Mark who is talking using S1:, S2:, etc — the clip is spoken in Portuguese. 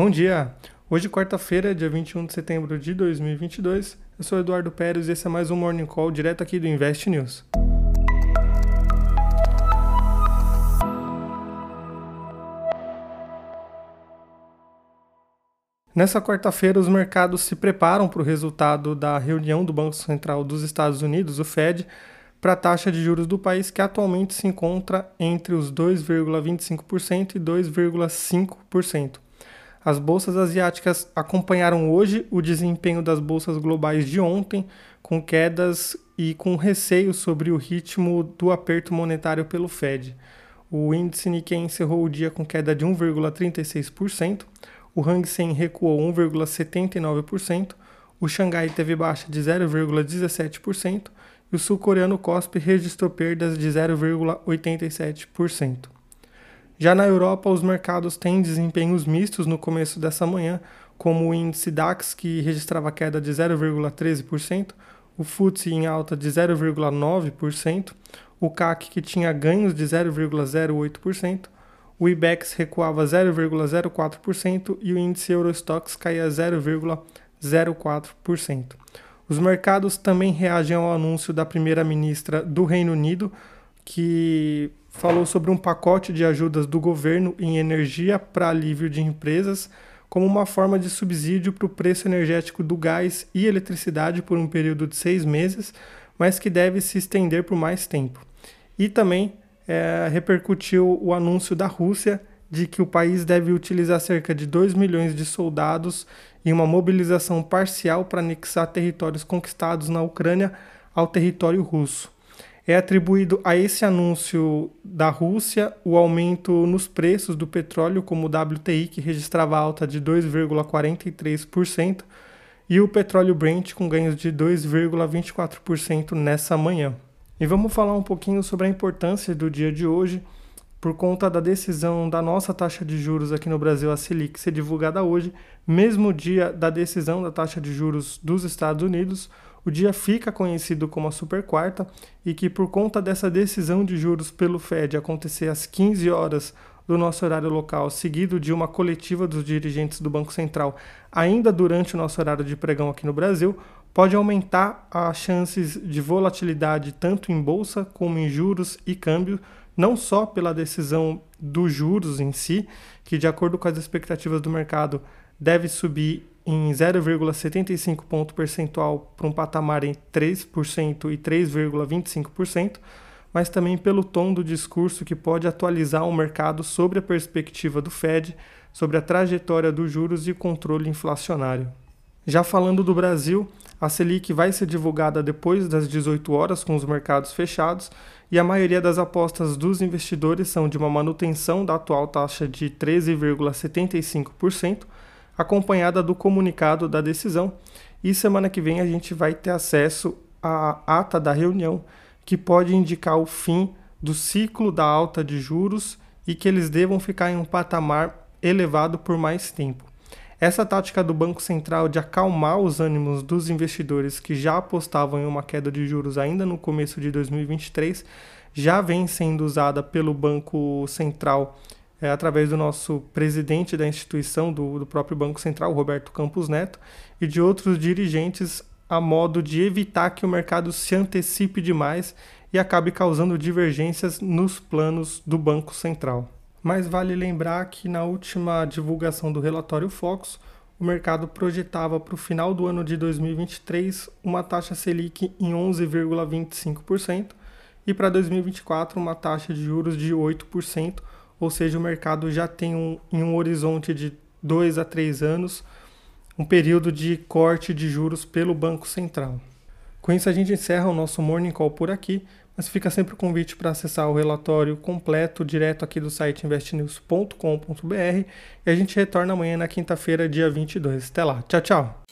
S1: Bom dia! Hoje, quarta-feira, dia 21 de setembro de 2022. Eu sou Eduardo Pérez e esse é mais um Morning Call direto aqui do Invest News. Nessa quarta-feira, os mercados se preparam para o resultado da reunião do Banco Central dos Estados Unidos, o Fed, para a taxa de juros do país, que atualmente se encontra entre os 2,25% e 2,5%. As bolsas asiáticas acompanharam hoje o desempenho das bolsas globais de ontem, com quedas e com receio sobre o ritmo do aperto monetário pelo Fed. O índice Nikkei encerrou o dia com queda de 1,36%, o Hang Seng recuou 1,79%, o Xangai teve baixa de 0,17% e o sul-coreano KOSPI registrou perdas de 0,87%. Já na Europa, os mercados têm desempenhos mistos no começo dessa manhã, como o índice DAX, que registrava queda de 0,13%, o FTSE em alta de 0,9%, o CAC, que tinha ganhos de 0,08%, o IBEX recuava 0,04% e o índice Eurostox caía 0,04%. Os mercados também reagem ao anúncio da primeira-ministra do Reino Unido, que falou sobre um pacote de ajudas do governo em energia para alívio de empresas, como uma forma de subsídio para o preço energético do gás e eletricidade por um período de seis meses, mas que deve se estender por mais tempo. E também é, repercutiu o anúncio da Rússia de que o país deve utilizar cerca de 2 milhões de soldados em uma mobilização parcial para anexar territórios conquistados na Ucrânia ao território russo é atribuído a esse anúncio da Rússia o aumento nos preços do petróleo, como o WTI, que registrava alta de 2,43%, e o petróleo Brent com ganhos de 2,24% nessa manhã. E vamos falar um pouquinho sobre a importância do dia de hoje, por conta da decisão da nossa taxa de juros aqui no Brasil, a Selic, ser divulgada hoje, mesmo dia da decisão da taxa de juros dos Estados Unidos, o dia fica conhecido como a super quarta e que por conta dessa decisão de juros pelo Fed acontecer às 15 horas do nosso horário local, seguido de uma coletiva dos dirigentes do Banco Central, ainda durante o nosso horário de pregão aqui no Brasil, pode aumentar as chances de volatilidade tanto em bolsa como em juros e câmbio, não só pela decisão dos juros em si, que de acordo com as expectativas do mercado deve subir em 0,75 ponto percentual para um patamar em 3% e 3,25%, mas também pelo tom do discurso que pode atualizar o mercado sobre a perspectiva do Fed, sobre a trajetória dos juros e controle inflacionário. Já falando do Brasil, a Selic vai ser divulgada depois das 18 horas com os mercados fechados e a maioria das apostas dos investidores são de uma manutenção da atual taxa de 13,75%, acompanhada do comunicado da decisão. E semana que vem a gente vai ter acesso à ata da reunião, que pode indicar o fim do ciclo da alta de juros e que eles devam ficar em um patamar elevado por mais tempo. Essa tática do Banco Central de acalmar os ânimos dos investidores que já apostavam em uma queda de juros ainda no começo de 2023 já vem sendo usada pelo Banco Central é, através do nosso presidente da instituição, do, do próprio Banco Central, Roberto Campos Neto, e de outros dirigentes a modo de evitar que o mercado se antecipe demais e acabe causando divergências nos planos do Banco Central. Mas vale lembrar que na última divulgação do relatório Focus, o mercado projetava para o final do ano de 2023 uma taxa Selic em 11,25% e para 2024 uma taxa de juros de 8%, ou seja, o mercado já tem um, em um horizonte de dois a três anos um período de corte de juros pelo Banco Central. Com isso, a gente encerra o nosso Morning Call por aqui, mas fica sempre o convite para acessar o relatório completo direto aqui do site investnews.com.br e a gente retorna amanhã na quinta-feira, dia 22. Até lá. Tchau, tchau.